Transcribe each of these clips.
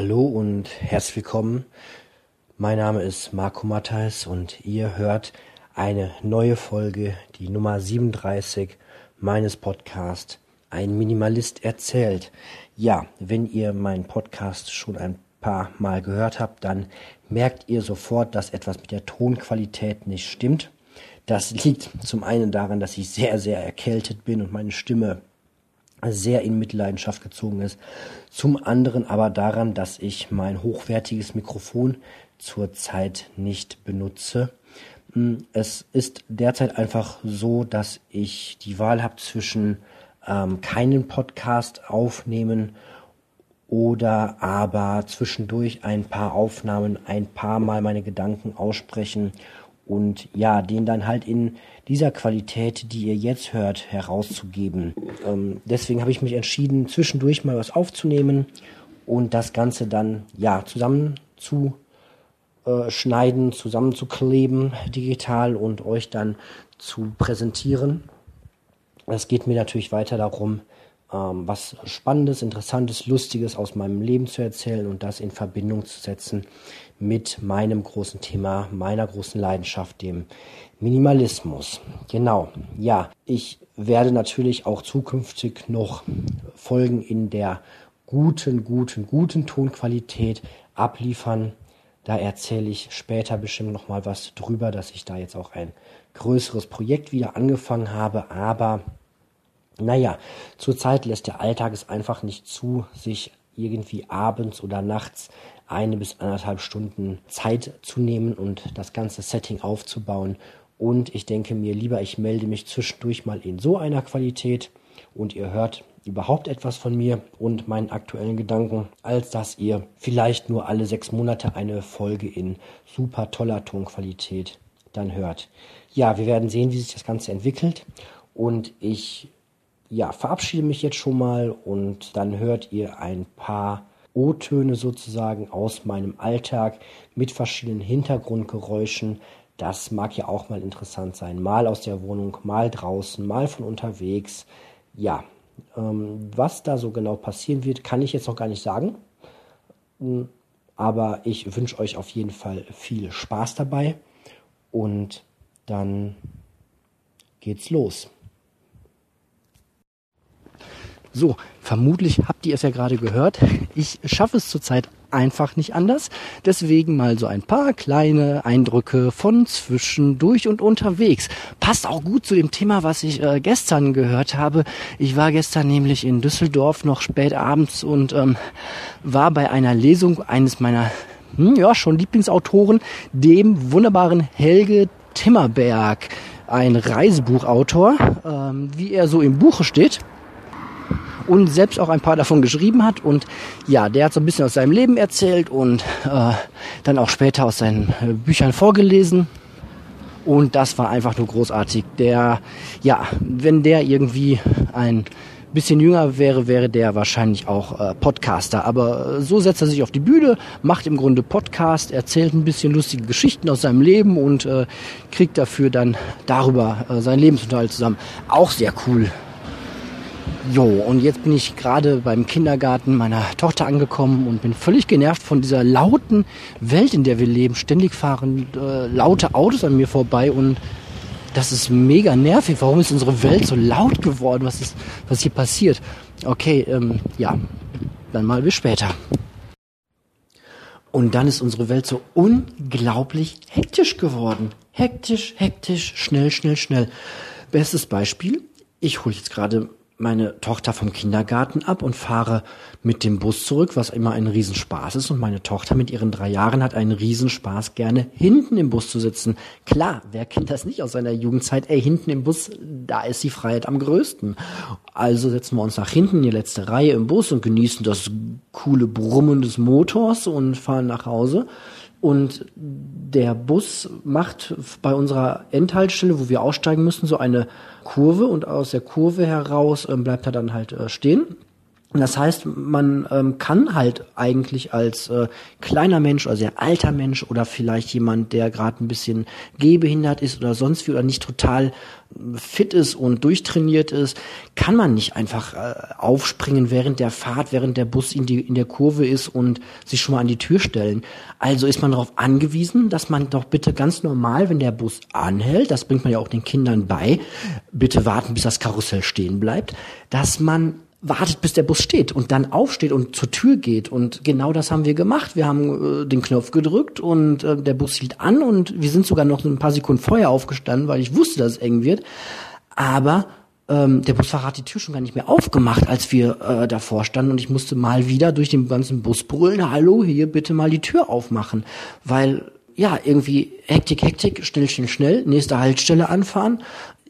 Hallo und herzlich willkommen. Mein Name ist Marco Matthijs und ihr hört eine neue Folge, die Nummer 37 meines Podcasts Ein Minimalist erzählt. Ja, wenn ihr meinen Podcast schon ein paar Mal gehört habt, dann merkt ihr sofort, dass etwas mit der Tonqualität nicht stimmt. Das liegt zum einen daran, dass ich sehr, sehr erkältet bin und meine Stimme sehr in Mitleidenschaft gezogen ist. Zum anderen aber daran, dass ich mein hochwertiges Mikrofon zurzeit nicht benutze. Hm, es ist derzeit einfach so, dass ich die Wahl habe zwischen ähm, keinen Podcast aufnehmen oder aber zwischendurch ein paar Aufnahmen, ein paar Mal meine Gedanken aussprechen und ja, den dann halt in dieser Qualität, die ihr jetzt hört, herauszugeben. Ähm, deswegen habe ich mich entschieden, zwischendurch mal was aufzunehmen und das Ganze dann ja zusammen zu äh, schneiden, zusammenzukleben digital und euch dann zu präsentieren. Es geht mir natürlich weiter darum, ähm, was Spannendes, Interessantes, Lustiges aus meinem Leben zu erzählen und das in Verbindung zu setzen mit meinem großen Thema, meiner großen Leidenschaft, dem Minimalismus. Genau, ja, ich werde natürlich auch zukünftig noch Folgen in der guten, guten, guten Tonqualität abliefern. Da erzähle ich später bestimmt noch mal was drüber, dass ich da jetzt auch ein größeres Projekt wieder angefangen habe. Aber naja, zurzeit lässt der Alltag es einfach nicht zu, sich irgendwie abends oder nachts eine bis anderthalb Stunden Zeit zu nehmen und das ganze Setting aufzubauen. Und ich denke mir lieber, ich melde mich zwischendurch mal in so einer Qualität und ihr hört überhaupt etwas von mir und meinen aktuellen Gedanken, als dass ihr vielleicht nur alle sechs Monate eine Folge in super toller Tonqualität dann hört. Ja, wir werden sehen, wie sich das Ganze entwickelt und ich ja, verabschiede mich jetzt schon mal und dann hört ihr ein paar O-Töne sozusagen aus meinem Alltag mit verschiedenen Hintergrundgeräuschen. Das mag ja auch mal interessant sein. Mal aus der Wohnung, mal draußen, mal von unterwegs. Ja, ähm, was da so genau passieren wird, kann ich jetzt noch gar nicht sagen. Hm, aber ich wünsche euch auf jeden Fall viel Spaß dabei und dann geht's los. So, vermutlich habt ihr es ja gerade gehört. Ich schaffe es zurzeit einfach nicht anders. Deswegen mal so ein paar kleine Eindrücke von zwischendurch und unterwegs. Passt auch gut zu dem Thema, was ich äh, gestern gehört habe. Ich war gestern nämlich in Düsseldorf noch spät abends und ähm, war bei einer Lesung eines meiner hm, ja schon Lieblingsautoren, dem wunderbaren Helge Timmerberg, ein Reisebuchautor, ähm, wie er so im Buche steht und selbst auch ein paar davon geschrieben hat. Und ja, der hat so ein bisschen aus seinem Leben erzählt und äh, dann auch später aus seinen äh, Büchern vorgelesen. Und das war einfach nur großartig. Der, ja, wenn der irgendwie ein bisschen jünger wäre, wäre der wahrscheinlich auch äh, Podcaster. Aber so setzt er sich auf die Bühne, macht im Grunde Podcast, erzählt ein bisschen lustige Geschichten aus seinem Leben und äh, kriegt dafür dann darüber äh, seinen Lebensunterhalt zusammen. Auch sehr cool. Jo, und jetzt bin ich gerade beim Kindergarten meiner Tochter angekommen und bin völlig genervt von dieser lauten Welt, in der wir leben. Ständig fahren äh, laute Autos an mir vorbei und das ist mega nervig. Warum ist unsere Welt so laut geworden? Was ist, was hier passiert? Okay, ähm, ja, dann mal bis später. Und dann ist unsere Welt so unglaublich hektisch geworden. Hektisch, hektisch, schnell, schnell, schnell. Bestes Beispiel. Ich hole jetzt gerade meine Tochter vom Kindergarten ab und fahre mit dem Bus zurück, was immer ein Riesenspaß ist. Und meine Tochter mit ihren drei Jahren hat einen Riesenspaß, gerne hinten im Bus zu sitzen. Klar, wer kennt das nicht aus seiner Jugendzeit? Ey, hinten im Bus, da ist die Freiheit am größten. Also setzen wir uns nach hinten in die letzte Reihe im Bus und genießen das coole Brummen des Motors und fahren nach Hause. Und der Bus macht bei unserer Endhaltestelle, wo wir aussteigen müssen, so eine Kurve und aus der Kurve heraus äh, bleibt er dann halt äh, stehen. Das heißt, man ähm, kann halt eigentlich als äh, kleiner Mensch oder sehr alter Mensch oder vielleicht jemand, der gerade ein bisschen gehbehindert ist oder sonst wie oder nicht total fit ist und durchtrainiert ist, kann man nicht einfach äh, aufspringen während der Fahrt, während der Bus in, die, in der Kurve ist und sich schon mal an die Tür stellen. Also ist man darauf angewiesen, dass man doch bitte ganz normal, wenn der Bus anhält, das bringt man ja auch den Kindern bei, bitte warten, bis das Karussell stehen bleibt, dass man wartet, bis der Bus steht und dann aufsteht und zur Tür geht. Und genau das haben wir gemacht. Wir haben äh, den Knopf gedrückt und äh, der Bus hielt an und wir sind sogar noch ein paar Sekunden vorher aufgestanden, weil ich wusste, dass es eng wird. Aber ähm, der Busfahrer hat die Tür schon gar nicht mehr aufgemacht, als wir äh, davor standen und ich musste mal wieder durch den ganzen Bus brüllen, hallo, hier bitte mal die Tür aufmachen, weil ja, irgendwie Hektik, Hektik, schnell, schnell, schnell, nächste Haltestelle anfahren.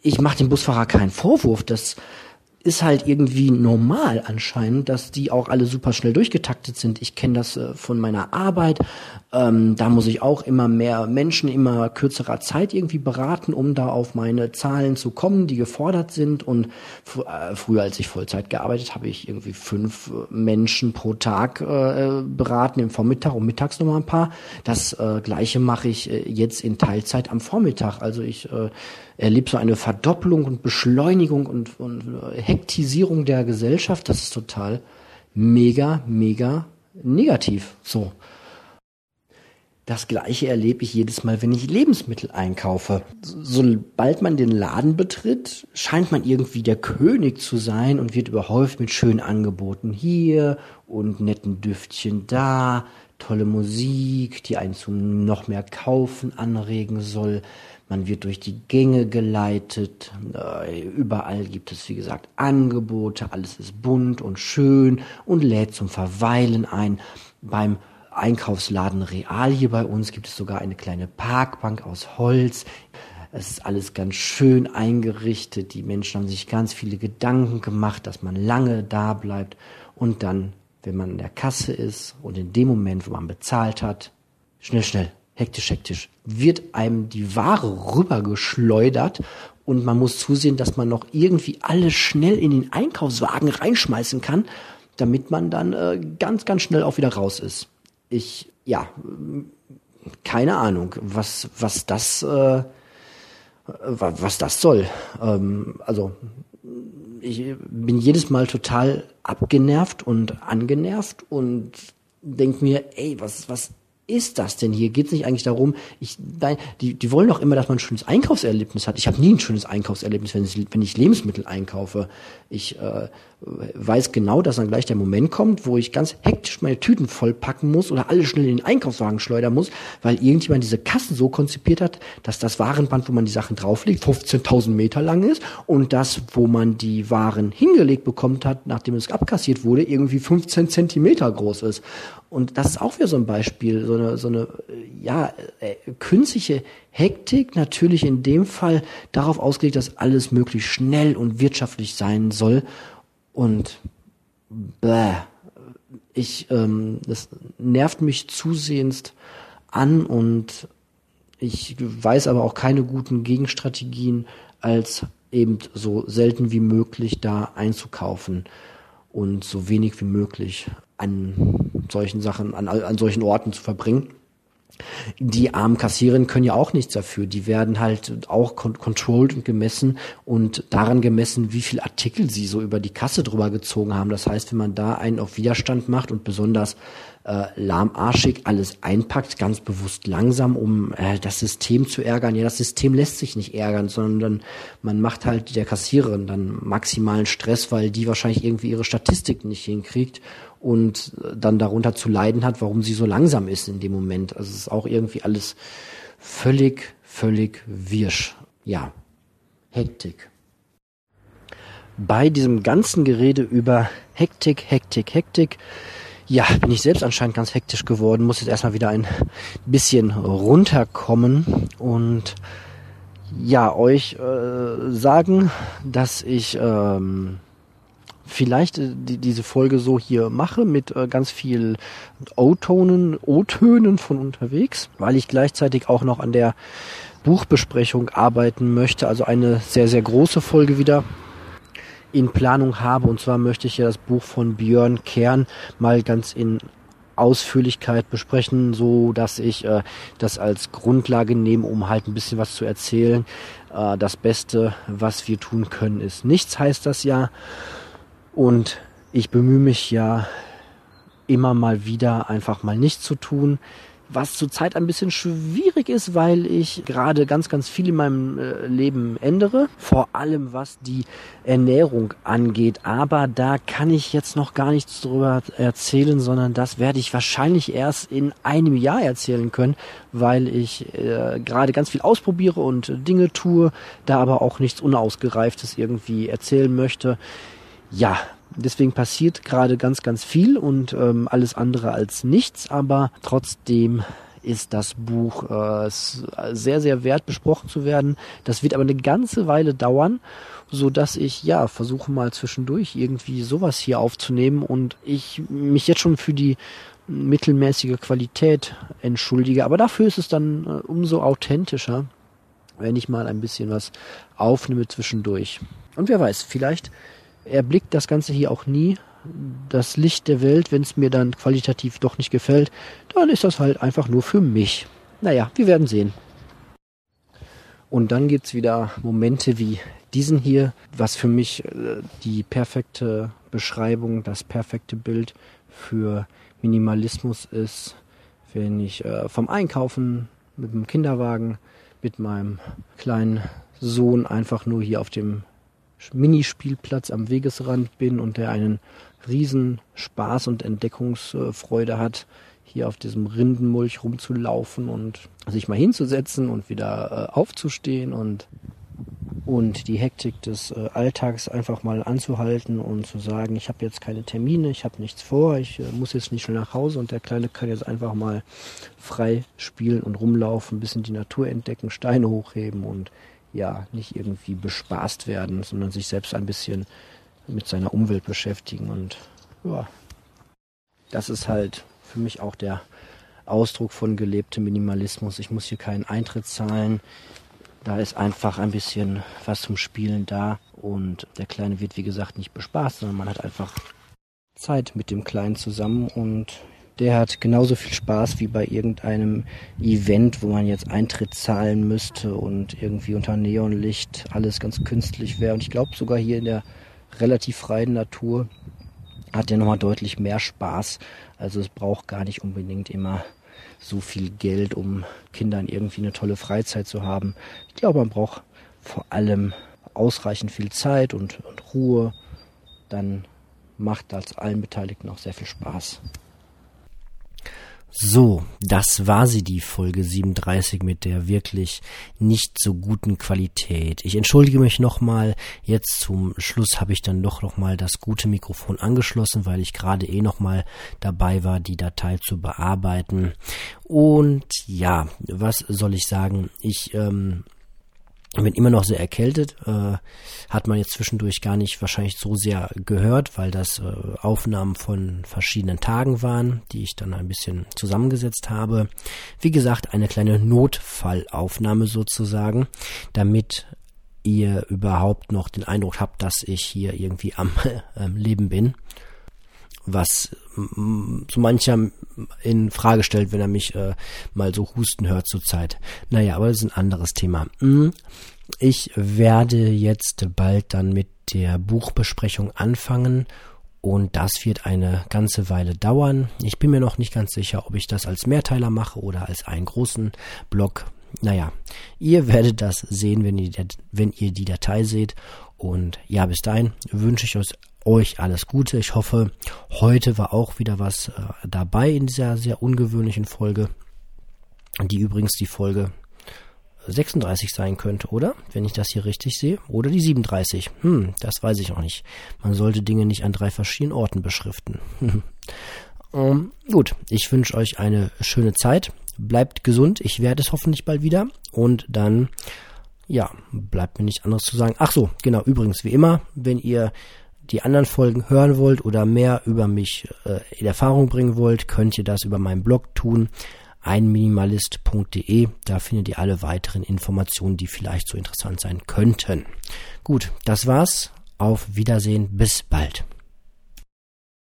Ich mache dem Busfahrer keinen Vorwurf, dass ist halt irgendwie normal anscheinend, dass die auch alle super schnell durchgetaktet sind. Ich kenne das äh, von meiner Arbeit. Ähm, da muss ich auch immer mehr Menschen immer kürzerer Zeit irgendwie beraten, um da auf meine Zahlen zu kommen, die gefordert sind. Und äh, früher, als ich Vollzeit gearbeitet habe, ich irgendwie fünf äh, Menschen pro Tag äh, beraten im Vormittag und mittags nochmal ein paar. Das äh, gleiche mache ich äh, jetzt in Teilzeit am Vormittag. Also ich erlebt so eine Verdoppelung und Beschleunigung und, und Hektisierung der Gesellschaft. Das ist total mega, mega negativ. So. Das gleiche erlebe ich jedes Mal, wenn ich Lebensmittel einkaufe. Sobald man den Laden betritt, scheint man irgendwie der König zu sein und wird überhäuft mit schönen Angeboten hier und netten Düftchen da, tolle Musik, die einen zum noch mehr Kaufen anregen soll. Man wird durch die Gänge geleitet. Äh, überall gibt es, wie gesagt, Angebote. Alles ist bunt und schön und lädt zum Verweilen ein. Beim Einkaufsladen Real hier bei uns gibt es sogar eine kleine Parkbank aus Holz. Es ist alles ganz schön eingerichtet. Die Menschen haben sich ganz viele Gedanken gemacht, dass man lange da bleibt. Und dann, wenn man in der Kasse ist und in dem Moment, wo man bezahlt hat, schnell, schnell hektisch, hektisch, wird einem die Ware rübergeschleudert und man muss zusehen, dass man noch irgendwie alles schnell in den Einkaufswagen reinschmeißen kann, damit man dann äh, ganz, ganz schnell auch wieder raus ist. Ich, ja, keine Ahnung, was, was das, äh, was das soll. Ähm, also, ich bin jedes Mal total abgenervt und angenervt und denk mir, ey, was, was ist das denn hier? Geht es nicht eigentlich darum, ich, nein, die, die wollen doch immer, dass man ein schönes Einkaufserlebnis hat. Ich habe nie ein schönes Einkaufserlebnis, wenn ich, wenn ich Lebensmittel einkaufe. Ich äh, weiß genau, dass dann gleich der Moment kommt, wo ich ganz hektisch meine Tüten vollpacken muss oder alles schnell in den Einkaufswagen schleudern muss, weil irgendjemand diese Kassen so konzipiert hat, dass das Warenband, wo man die Sachen drauflegt, 15.000 Meter lang ist und das, wo man die Waren hingelegt bekommt hat, nachdem es abkassiert wurde, irgendwie 15 Zentimeter groß ist. Und das ist auch wieder so ein Beispiel, so eine, so eine ja, äh, künstliche Hektik, natürlich in dem Fall darauf ausgelegt, dass alles möglichst schnell und wirtschaftlich sein soll. Und bäh, ich, ähm, das nervt mich zusehends an und ich weiß aber auch keine guten Gegenstrategien, als eben so selten wie möglich da einzukaufen und so wenig wie möglich an solchen Sachen, an, an solchen Orten zu verbringen. Die armen Kassiererinnen können ja auch nichts dafür. Die werden halt auch controlled und gemessen und daran gemessen, wie viel Artikel sie so über die Kasse drüber gezogen haben. Das heißt, wenn man da einen auf Widerstand macht und besonders äh, lahmarschig alles einpackt, ganz bewusst langsam, um äh, das System zu ärgern. Ja, das System lässt sich nicht ärgern, sondern man macht halt der Kassiererin dann maximalen Stress, weil die wahrscheinlich irgendwie ihre Statistik nicht hinkriegt und dann darunter zu leiden hat, warum sie so langsam ist in dem Moment. Also es ist auch irgendwie alles völlig, völlig wirsch. Ja, Hektik. Bei diesem ganzen Gerede über Hektik, Hektik, Hektik, ja, bin ich selbst anscheinend ganz hektisch geworden, muss jetzt erstmal wieder ein bisschen runterkommen und ja, euch äh, sagen, dass ich ähm, vielleicht äh, die, diese Folge so hier mache mit äh, ganz viel O-Tonen, O-Tönen von unterwegs, weil ich gleichzeitig auch noch an der Buchbesprechung arbeiten möchte, also eine sehr, sehr große Folge wieder. in Planung habe. Und zwar möchte ich ja das Buch von Björn Kern mal ganz in Ausführlichkeit besprechen, so dass ich äh, das als Grundlage nehme, um halt ein bisschen was zu erzählen. Äh, das Beste, was wir tun können, ist nichts, heißt das ja. Und ich bemühe mich ja immer mal wieder einfach mal nichts zu tun was zurzeit ein bisschen schwierig ist, weil ich gerade ganz, ganz viel in meinem äh, Leben ändere, vor allem was die Ernährung angeht. Aber da kann ich jetzt noch gar nichts drüber erzählen, sondern das werde ich wahrscheinlich erst in einem Jahr erzählen können, weil ich äh, gerade ganz viel ausprobiere und Dinge tue, da aber auch nichts Unausgereiftes irgendwie erzählen möchte. Ja, Deswegen passiert gerade ganz, ganz viel und ähm, alles andere als nichts, aber trotzdem ist das Buch äh, sehr, sehr wert, besprochen zu werden. Das wird aber eine ganze Weile dauern, so dass ich ja versuche mal zwischendurch irgendwie sowas hier aufzunehmen und ich mich jetzt schon für die mittelmäßige Qualität entschuldige. Aber dafür ist es dann äh, umso authentischer, wenn ich mal ein bisschen was aufnehme zwischendurch. Und wer weiß, vielleicht erblickt das Ganze hier auch nie das Licht der Welt, wenn es mir dann qualitativ doch nicht gefällt, dann ist das halt einfach nur für mich. Naja, wir werden sehen. Und dann gibt es wieder Momente wie diesen hier, was für mich äh, die perfekte Beschreibung, das perfekte Bild für Minimalismus ist, wenn ich äh, vom Einkaufen mit dem Kinderwagen mit meinem kleinen Sohn einfach nur hier auf dem Minispielplatz am Wegesrand bin und der einen riesen Spaß und Entdeckungsfreude hat, hier auf diesem Rindenmulch rumzulaufen und sich mal hinzusetzen und wieder äh, aufzustehen und und die Hektik des äh, Alltags einfach mal anzuhalten und zu sagen, ich habe jetzt keine Termine, ich habe nichts vor, ich äh, muss jetzt nicht schnell nach Hause und der Kleine kann jetzt einfach mal frei spielen und rumlaufen, ein bisschen die Natur entdecken, Steine hochheben und ja nicht irgendwie bespaßt werden, sondern sich selbst ein bisschen mit seiner Umwelt beschäftigen. Und ja, das ist halt für mich auch der Ausdruck von gelebtem Minimalismus. Ich muss hier keinen Eintritt zahlen. Da ist einfach ein bisschen was zum Spielen da. Und der Kleine wird, wie gesagt, nicht bespaßt, sondern man hat einfach Zeit mit dem Kleinen zusammen und der hat genauso viel Spaß wie bei irgendeinem Event, wo man jetzt Eintritt zahlen müsste und irgendwie unter Neonlicht alles ganz künstlich wäre. Und ich glaube sogar hier in der relativ freien Natur hat der nochmal deutlich mehr Spaß. Also es braucht gar nicht unbedingt immer so viel Geld, um Kindern irgendwie eine tolle Freizeit zu haben. Ich glaube, man braucht vor allem ausreichend viel Zeit und, und Ruhe. Dann macht das allen Beteiligten auch sehr viel Spaß. So, das war sie, die Folge 37 mit der wirklich nicht so guten Qualität. Ich entschuldige mich nochmal. Jetzt zum Schluss habe ich dann doch nochmal das gute Mikrofon angeschlossen, weil ich gerade eh nochmal dabei war, die Datei zu bearbeiten. Und ja, was soll ich sagen? Ich ähm, bin immer noch sehr erkältet, äh, hat man jetzt zwischendurch gar nicht wahrscheinlich so sehr gehört, weil das äh, Aufnahmen von verschiedenen Tagen waren, die ich dann ein bisschen zusammengesetzt habe. Wie gesagt, eine kleine Notfallaufnahme sozusagen, damit ihr überhaupt noch den Eindruck habt, dass ich hier irgendwie am äh, Leben bin was so mancher in Frage stellt, wenn er mich äh, mal so husten hört zurzeit. Naja, aber das ist ein anderes Thema. Hm, ich werde jetzt bald dann mit der Buchbesprechung anfangen und das wird eine ganze Weile dauern. Ich bin mir noch nicht ganz sicher, ob ich das als Mehrteiler mache oder als einen großen Block. Naja, ihr werdet das sehen, wenn ihr, wenn ihr die Datei seht. Und ja, bis dahin wünsche ich euch alles Gute. Ich hoffe, heute war auch wieder was äh, dabei in dieser sehr ungewöhnlichen Folge, die übrigens die Folge 36 sein könnte, oder? Wenn ich das hier richtig sehe. Oder die 37. Hm, das weiß ich auch nicht. Man sollte Dinge nicht an drei verschiedenen Orten beschriften. um, ähm, gut, ich wünsche euch eine schöne Zeit. Bleibt gesund. Ich werde es hoffentlich bald wieder. Und dann, ja, bleibt mir nichts anderes zu sagen. Ach so, genau. Übrigens, wie immer, wenn ihr die anderen Folgen hören wollt oder mehr über mich äh, in Erfahrung bringen wollt, könnt ihr das über meinen Blog tun, einminimalist.de. Da findet ihr alle weiteren Informationen, die vielleicht so interessant sein könnten. Gut, das war's. auf Wiedersehen, bis bald.